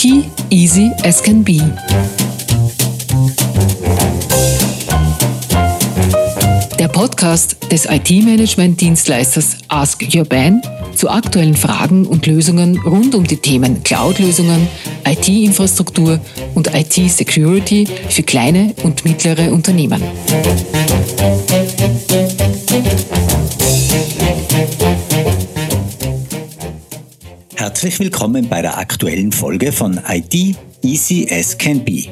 IT easy as can be. Der Podcast des IT-Management-Dienstleisters Ask Your Ban zu aktuellen Fragen und Lösungen rund um die Themen Cloud-Lösungen, IT-Infrastruktur und IT-Security für kleine und mittlere Unternehmen. Herzlich willkommen bei der aktuellen Folge von IT Easy as Can Be.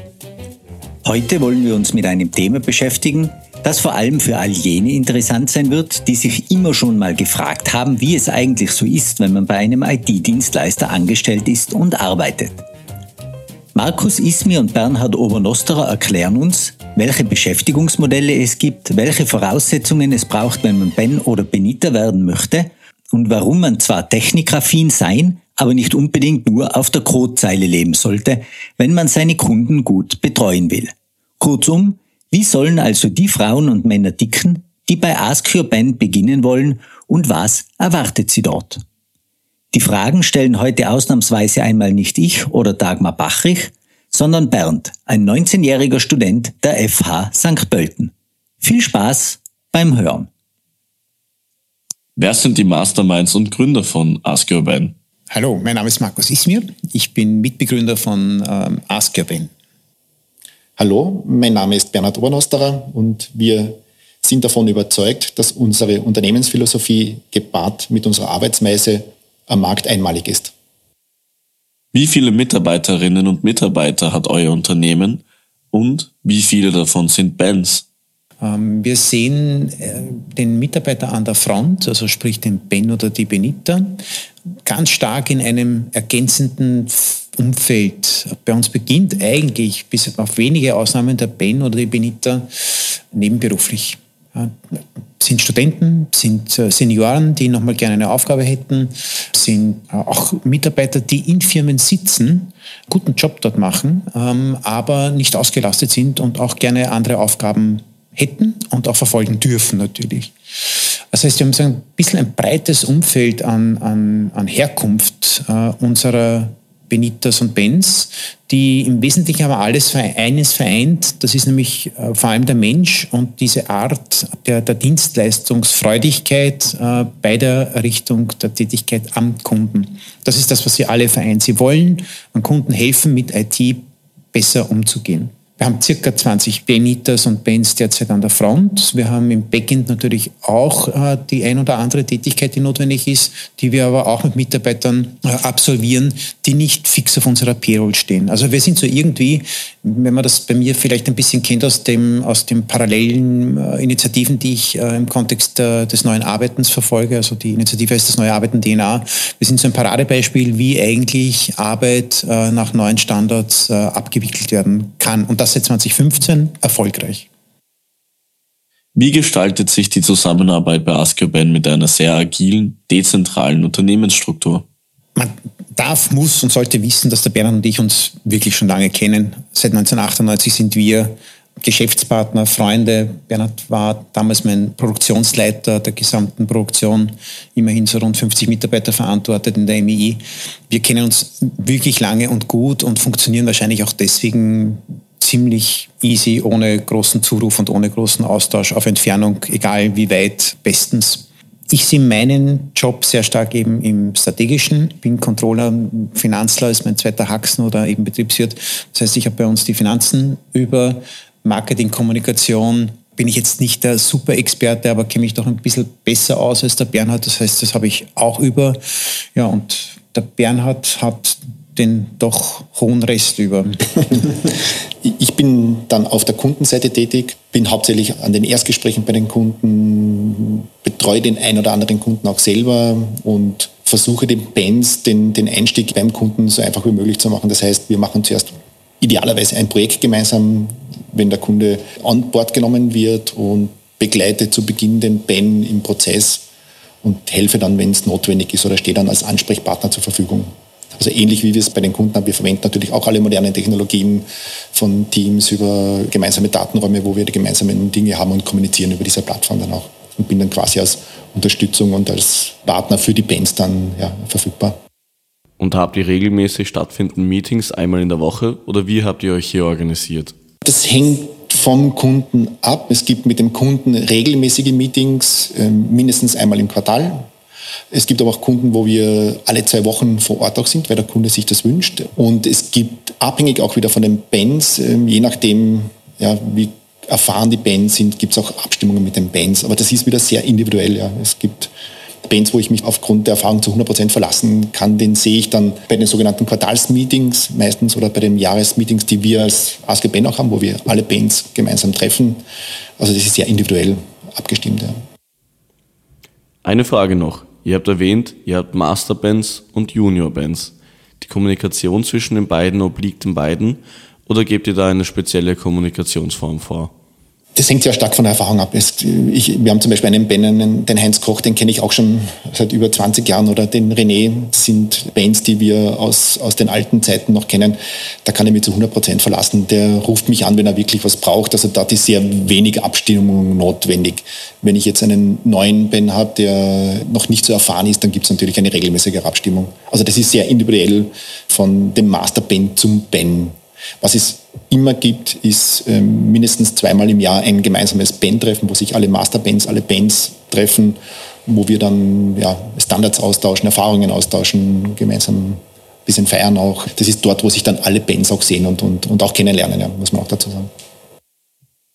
Heute wollen wir uns mit einem Thema beschäftigen, das vor allem für all jene interessant sein wird, die sich immer schon mal gefragt haben, wie es eigentlich so ist, wenn man bei einem IT-Dienstleister angestellt ist und arbeitet. Markus Ismi und Bernhard Obernosterer erklären uns, welche Beschäftigungsmodelle es gibt, welche Voraussetzungen es braucht, wenn man Ben oder Benita werden möchte und warum man zwar technikaffin sein, aber nicht unbedingt nur auf der Codezeile leben sollte, wenn man seine Kunden gut betreuen will. Kurzum, wie sollen also die Frauen und Männer dicken, die bei Ask Your Band beginnen wollen und was erwartet sie dort? Die Fragen stellen heute ausnahmsweise einmal nicht ich oder Dagmar Bachrich, sondern Bernd, ein 19-jähriger Student der FH St. Pölten. Viel Spaß beim Hören. Wer sind die Masterminds und Gründer von Ask Your Band? Hallo, mein Name ist Markus Ismir. Ich bin Mitbegründer von ähm, Ask Your Ben. Hallo, mein Name ist Bernhard Obernosterer und wir sind davon überzeugt, dass unsere Unternehmensphilosophie gepaart mit unserer Arbeitsweise am Markt einmalig ist. Wie viele Mitarbeiterinnen und Mitarbeiter hat euer Unternehmen und wie viele davon sind Bands? Ähm, wir sehen äh, den Mitarbeiter an der Front, also sprich den Ben oder die Benita, ganz stark in einem ergänzenden Umfeld. Bei uns beginnt eigentlich, bis auf wenige Ausnahmen, der Ben oder die Benita nebenberuflich. Sind Studenten, sind äh, Senioren, die nochmal gerne eine Aufgabe hätten, sind äh, auch Mitarbeiter, die in Firmen sitzen, guten Job dort machen, ähm, aber nicht ausgelastet sind und auch gerne andere Aufgaben hätten und auch verfolgen dürfen natürlich. Das heißt, wir haben ein bisschen ein breites Umfeld an, an, an Herkunft äh, unserer Benitas und Bens, die im Wesentlichen aber alles eines vereint. Das ist nämlich äh, vor allem der Mensch und diese Art der, der Dienstleistungsfreudigkeit äh, bei der Errichtung der Tätigkeit am Kunden. Das ist das, was sie alle vereint. Sie wollen an Kunden helfen, mit IT besser umzugehen. Wir haben circa 20 Benitas und Bens derzeit an der Front. Wir haben im Backend natürlich auch äh, die ein oder andere Tätigkeit, die notwendig ist, die wir aber auch mit Mitarbeitern äh, absolvieren, die nicht fix auf unserer Payroll stehen. Also wir sind so irgendwie, wenn man das bei mir vielleicht ein bisschen kennt aus dem, aus den parallelen äh, Initiativen, die ich äh, im Kontext äh, des neuen Arbeitens verfolge, also die Initiative heißt das neue Arbeiten DNA. Wir sind so ein Paradebeispiel, wie eigentlich Arbeit äh, nach neuen Standards abgewickelt werden kann. Und seit 2015 erfolgreich. Wie gestaltet sich die Zusammenarbeit bei Askioban mit einer sehr agilen, dezentralen Unternehmensstruktur? Man darf, muss und sollte wissen, dass der Bernhard und ich uns wirklich schon lange kennen. Seit 1998 sind wir Geschäftspartner, Freunde. Bernhard war damals mein Produktionsleiter der gesamten Produktion, immerhin so rund 50 Mitarbeiter verantwortet in der MII. Wir kennen uns wirklich lange und gut und funktionieren wahrscheinlich auch deswegen ziemlich easy, ohne großen Zuruf und ohne großen Austausch auf Entfernung, egal wie weit, bestens. Ich sehe meinen Job sehr stark eben im strategischen. Bin Controller, Finanzler ist mein zweiter Haxen oder eben Betriebswirt. Das heißt, ich habe bei uns die Finanzen über Marketing, Kommunikation. Bin ich jetzt nicht der Super-Experte, aber kenne mich doch ein bisschen besser aus als der Bernhard. Das heißt, das habe ich auch über. Ja, und der Bernhard hat den doch hohen Rest über. ich bin dann auf der Kundenseite tätig, bin hauptsächlich an den Erstgesprächen bei den Kunden, betreue den ein oder anderen Kunden auch selber und versuche den Bands den, den Einstieg beim Kunden so einfach wie möglich zu machen. Das heißt, wir machen zuerst idealerweise ein Projekt gemeinsam, wenn der Kunde an Bord genommen wird und begleite zu Beginn den Ben im Prozess und helfe dann, wenn es notwendig ist oder stehe dann als Ansprechpartner zur Verfügung. Also ähnlich wie wir es bei den Kunden haben, wir verwenden natürlich auch alle modernen Technologien von Teams über gemeinsame Datenräume, wo wir die gemeinsamen Dinge haben und kommunizieren über diese Plattform dann auch. Und bin dann quasi als Unterstützung und als Partner für die Bands dann ja, verfügbar. Und habt ihr regelmäßig stattfindende Meetings einmal in der Woche oder wie habt ihr euch hier organisiert? Das hängt vom Kunden ab. Es gibt mit dem Kunden regelmäßige Meetings, ähm, mindestens einmal im Quartal. Es gibt aber auch Kunden, wo wir alle zwei Wochen vor Ort auch sind, weil der Kunde sich das wünscht. Und es gibt, abhängig auch wieder von den Bands, ähm, je nachdem, ja, wie erfahren die Bands sind, gibt es auch Abstimmungen mit den Bands. Aber das ist wieder sehr individuell. Ja. Es gibt Bands, wo ich mich aufgrund der Erfahrung zu 100% verlassen kann, den sehe ich dann bei den sogenannten Quartalsmeetings meistens oder bei den Jahresmeetings, die wir als ASG Band auch haben, wo wir alle Bands gemeinsam treffen. Also das ist sehr individuell abgestimmt. Ja. Eine Frage noch. Ihr habt erwähnt, ihr habt Masterbands und Juniorbands. Die Kommunikation zwischen den beiden obliegt den beiden oder gebt ihr da eine spezielle Kommunikationsform vor? Das hängt sehr stark von der Erfahrung ab. Es, ich, wir haben zum Beispiel einen Ben, den Heinz Koch, den kenne ich auch schon seit über 20 Jahren, oder den René. Das sind Bands, die wir aus, aus den alten Zeiten noch kennen. Da kann ich mich zu 100 Prozent verlassen. Der ruft mich an, wenn er wirklich was braucht. Also da ist sehr wenig Abstimmung notwendig. Wenn ich jetzt einen neuen Ben habe, der noch nicht so erfahren ist, dann gibt es natürlich eine regelmäßige Abstimmung. Also das ist sehr individuell von dem Master Ben zum Ben. Was es immer gibt, ist ähm, mindestens zweimal im Jahr ein gemeinsames Bandtreffen, wo sich alle Masterbands, alle Bands treffen, wo wir dann ja, Standards austauschen, Erfahrungen austauschen, gemeinsam ein bisschen feiern auch. Das ist dort, wo sich dann alle Bands auch sehen und, und, und auch kennenlernen, ja, muss man auch dazu sagen.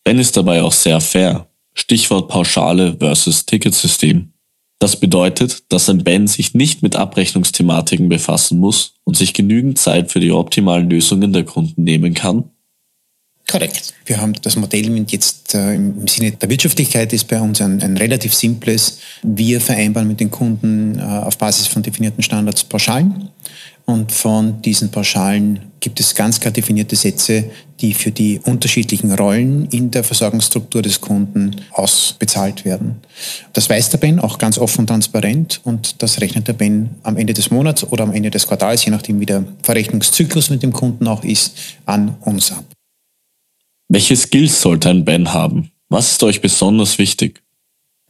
Ben ist dabei auch sehr fair. Stichwort Pauschale versus Ticketsystem. Das bedeutet, dass ein Band sich nicht mit Abrechnungsthematiken befassen muss und sich genügend Zeit für die optimalen Lösungen der Kunden nehmen kann. Korrekt. Wir haben das Modell jetzt äh, im Sinne der Wirtschaftlichkeit ist bei uns ein, ein relativ simples. Wir vereinbaren mit den Kunden äh, auf Basis von definierten Standards Pauschalen und von diesen Pauschalen gibt es ganz klar definierte Sätze, die für die unterschiedlichen Rollen in der Versorgungsstruktur des Kunden ausbezahlt werden. Das weiß der Ben auch ganz offen und transparent und das rechnet der Ben am Ende des Monats oder am Ende des Quartals, je nachdem wie der Verrechnungszyklus mit dem Kunden auch ist, an uns ab. Welche Skills sollte ein Ben haben? Was ist euch besonders wichtig?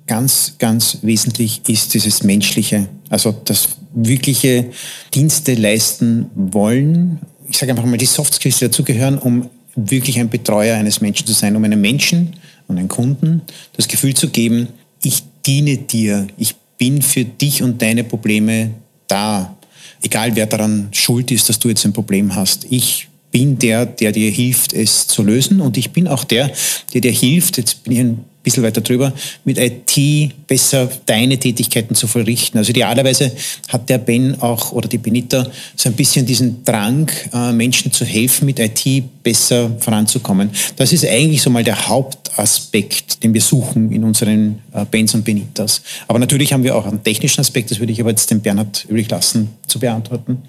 Ganz, ganz wesentlich ist dieses Menschliche, also das wirkliche Dienste leisten wollen. Ich sage einfach mal die Soft Skills, die dazugehören, um wirklich ein Betreuer eines Menschen zu sein, um einem Menschen und einem Kunden das Gefühl zu geben, ich diene dir, ich bin für dich und deine Probleme da. Egal wer daran schuld ist, dass du jetzt ein Problem hast. Ich bin der, der dir hilft, es zu lösen und ich bin auch der, der dir hilft, jetzt bin ich ein bisschen weiter drüber, mit IT besser deine Tätigkeiten zu verrichten. Also idealerweise hat der Ben auch oder die Benita so ein bisschen diesen Drang, äh, Menschen zu helfen, mit IT besser voranzukommen. Das ist eigentlich so mal der Hauptaspekt, den wir suchen in unseren äh, Bens und Benitas. Aber natürlich haben wir auch einen technischen Aspekt, das würde ich aber jetzt dem Bernhard übrig lassen zu beantworten.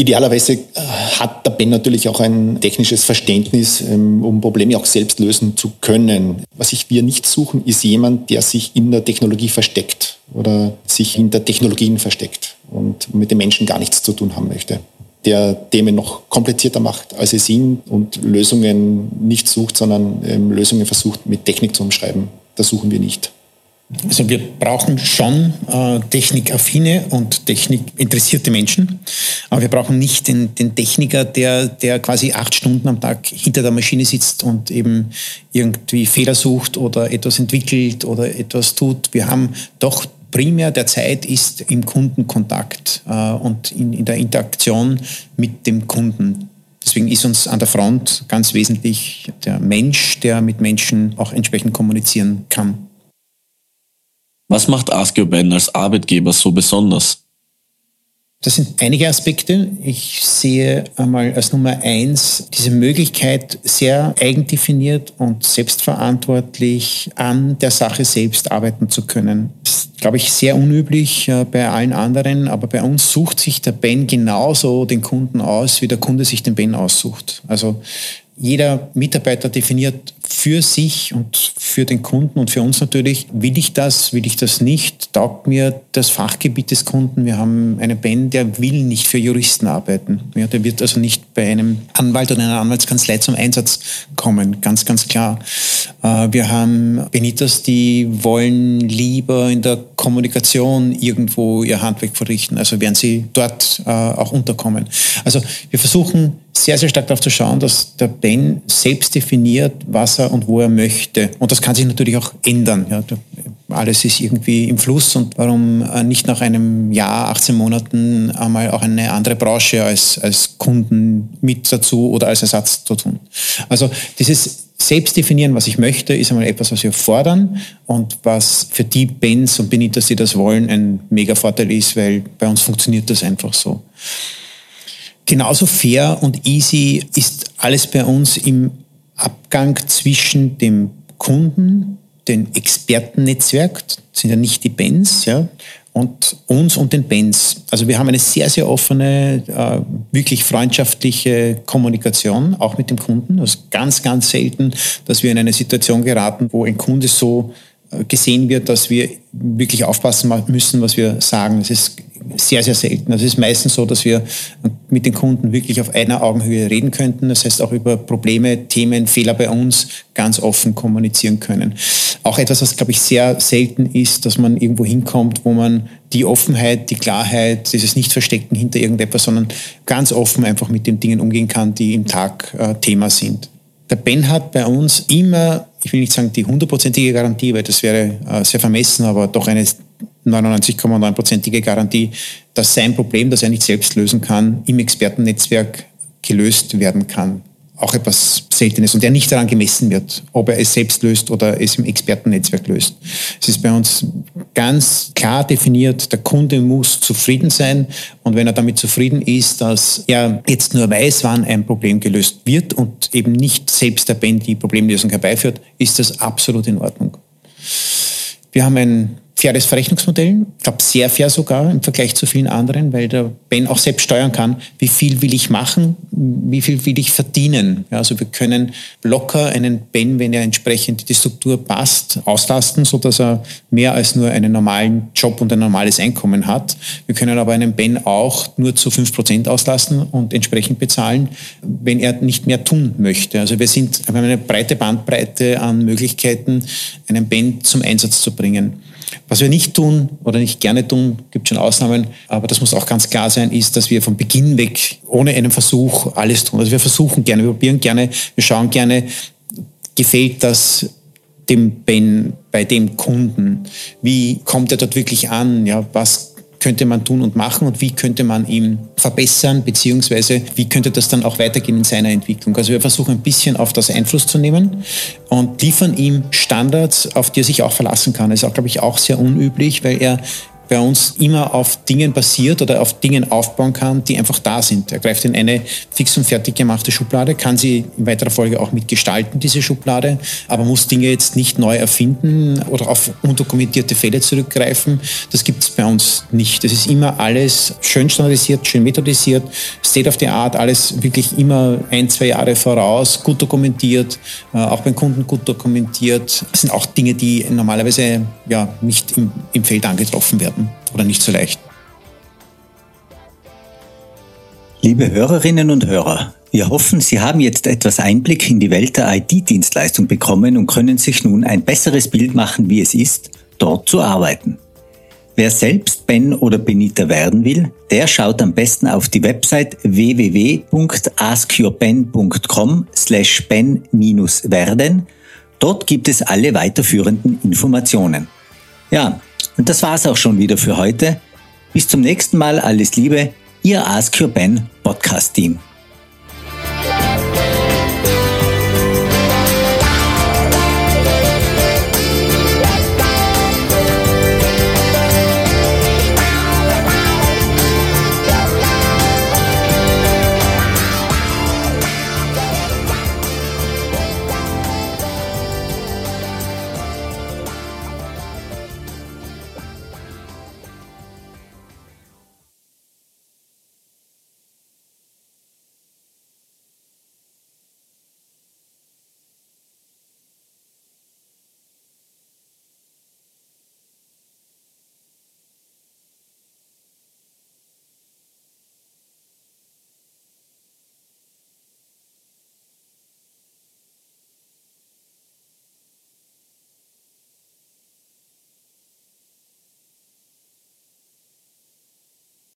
Idealerweise äh, hat der Ben natürlich auch ein technisches Verständnis, ähm, um Probleme auch selbst lösen zu können. Was ich wir nicht suchen, ist jemand, der sich in der Technologie versteckt oder sich hinter Technologien versteckt und mit den Menschen gar nichts zu tun haben möchte. Der Themen noch komplizierter macht, als sie sind und Lösungen nicht sucht, sondern ähm, Lösungen versucht mit Technik zu umschreiben. Das suchen wir nicht. Also wir brauchen schon äh, technikaffine und technikinteressierte Menschen, aber wir brauchen nicht den, den Techniker, der, der quasi acht Stunden am Tag hinter der Maschine sitzt und eben irgendwie Fehler sucht oder etwas entwickelt oder etwas tut. Wir haben doch primär der Zeit ist im Kundenkontakt äh, und in, in der Interaktion mit dem Kunden. Deswegen ist uns an der Front ganz wesentlich der Mensch, der mit Menschen auch entsprechend kommunizieren kann. Was macht Ask Your Ben als Arbeitgeber so besonders? Das sind einige Aspekte. Ich sehe einmal als Nummer eins diese Möglichkeit, sehr eigendefiniert und selbstverantwortlich an der Sache selbst arbeiten zu können. Das ist, glaube ich, sehr unüblich äh, bei allen anderen, aber bei uns sucht sich der Ben genauso den Kunden aus, wie der Kunde sich den Ben aussucht. Also jeder Mitarbeiter definiert für sich und für den Kunden und für uns natürlich, will ich das, will ich das nicht, taugt mir das Fachgebiet des Kunden. Wir haben einen Ben, der will nicht für Juristen arbeiten. Ja, der wird also nicht bei einem Anwalt oder einer Anwaltskanzlei zum Einsatz kommen, ganz, ganz klar. Äh, wir haben Benitas, die wollen lieber in der Kommunikation irgendwo ihr Handwerk verrichten, also werden sie dort äh, auch unterkommen. Also wir versuchen sehr, sehr stark darauf zu schauen, dass der Ben selbst definiert, was er und wo er möchte. Und das kann sich natürlich auch ändern. Ja, alles ist irgendwie im Fluss und warum äh, nicht nach einem Jahr, 18 Monaten einmal auch eine andere Branche als, als Kunden mit dazu oder als Ersatz zu tun. Also dieses selbst definieren, was ich möchte, ist einmal etwas, was wir fordern und was für die Bands und Benitas, die das wollen, ein mega Vorteil ist, weil bei uns funktioniert das einfach so. Genauso fair und easy ist alles bei uns im Abgang zwischen dem Kunden, dem Expertennetzwerk, das sind ja nicht die Bands, ja, und uns und den Bands. Also wir haben eine sehr, sehr offene, äh, wirklich freundschaftliche Kommunikation, auch mit dem Kunden. Das ist ganz, ganz selten, dass wir in eine Situation geraten, wo ein Kunde so äh, gesehen wird, dass wir wirklich aufpassen müssen, was wir sagen. Das ist sehr, sehr selten. Also es ist meistens so, dass wir mit den Kunden wirklich auf einer Augenhöhe reden könnten. Das heißt auch über Probleme, Themen, Fehler bei uns ganz offen kommunizieren können. Auch etwas, was, glaube ich, sehr selten ist, dass man irgendwo hinkommt, wo man die Offenheit, die Klarheit, dieses Nicht-Verstecken hinter irgendetwas, sondern ganz offen einfach mit den Dingen umgehen kann, die im Tag äh, Thema sind. Der Ben hat bei uns immer, ich will nicht sagen die hundertprozentige Garantie, weil das wäre äh, sehr vermessen, aber doch eine 99,9-prozentige Garantie, dass sein Problem, das er nicht selbst lösen kann, im Expertennetzwerk gelöst werden kann. Auch etwas Seltenes und der nicht daran gemessen wird, ob er es selbst löst oder es im Expertennetzwerk löst. Es ist bei uns ganz klar definiert, der Kunde muss zufrieden sein und wenn er damit zufrieden ist, dass er jetzt nur weiß, wann ein Problem gelöst wird und eben nicht selbst der Band die Problemlösung herbeiführt, ist das absolut in Ordnung. Wir haben ein faires Verrechnungsmodell. Ich glaube, sehr fair sogar im Vergleich zu vielen anderen, weil der Ben auch selbst steuern kann, wie viel will ich machen, wie viel will ich verdienen. Ja, also wir können locker einen Ben, wenn er entsprechend die Struktur passt, auslasten, so dass er mehr als nur einen normalen Job und ein normales Einkommen hat. Wir können aber einen Ben auch nur zu fünf Prozent auslasten und entsprechend bezahlen, wenn er nicht mehr tun möchte. Also wir sind, wir haben eine breite Bandbreite an Möglichkeiten, einen Ben zum Einsatz zu bringen. Was wir nicht tun oder nicht gerne tun, gibt schon Ausnahmen, aber das muss auch ganz klar sein, ist, dass wir von Beginn weg ohne einen Versuch alles tun. Also wir versuchen gerne, wir probieren gerne, wir schauen gerne, gefällt das dem Ben bei dem Kunden? Wie kommt er dort wirklich an? Ja, was könnte man tun und machen und wie könnte man ihn verbessern, beziehungsweise wie könnte das dann auch weitergehen in seiner Entwicklung. Also wir versuchen ein bisschen auf das Einfluss zu nehmen und liefern ihm Standards, auf die er sich auch verlassen kann. Das ist auch, glaube ich, auch sehr unüblich, weil er bei uns immer auf Dingen basiert oder auf Dingen aufbauen kann, die einfach da sind. Er greift in eine fix und fertig gemachte Schublade, kann sie in weiterer Folge auch mitgestalten, diese Schublade, aber muss Dinge jetzt nicht neu erfinden oder auf undokumentierte Fälle zurückgreifen. Das gibt es bei uns nicht. Das ist immer alles schön standardisiert, schön methodisiert, State of the Art, alles wirklich immer ein, zwei Jahre voraus, gut dokumentiert, äh, auch beim Kunden gut dokumentiert. Das sind auch Dinge, die normalerweise ja nicht im, im Feld angetroffen werden oder nicht so leicht. Liebe Hörerinnen und Hörer, wir hoffen, Sie haben jetzt etwas Einblick in die Welt der IT-Dienstleistung bekommen und können sich nun ein besseres Bild machen, wie es ist, dort zu arbeiten. Wer selbst Ben oder Benita werden will, der schaut am besten auf die Website www.askyourben.com slash ben-werden. Dort gibt es alle weiterführenden Informationen. Ja, und das war's auch schon wieder für heute. Bis zum nächsten Mal, alles Liebe, Ihr Ask Your Ben Podcast Team.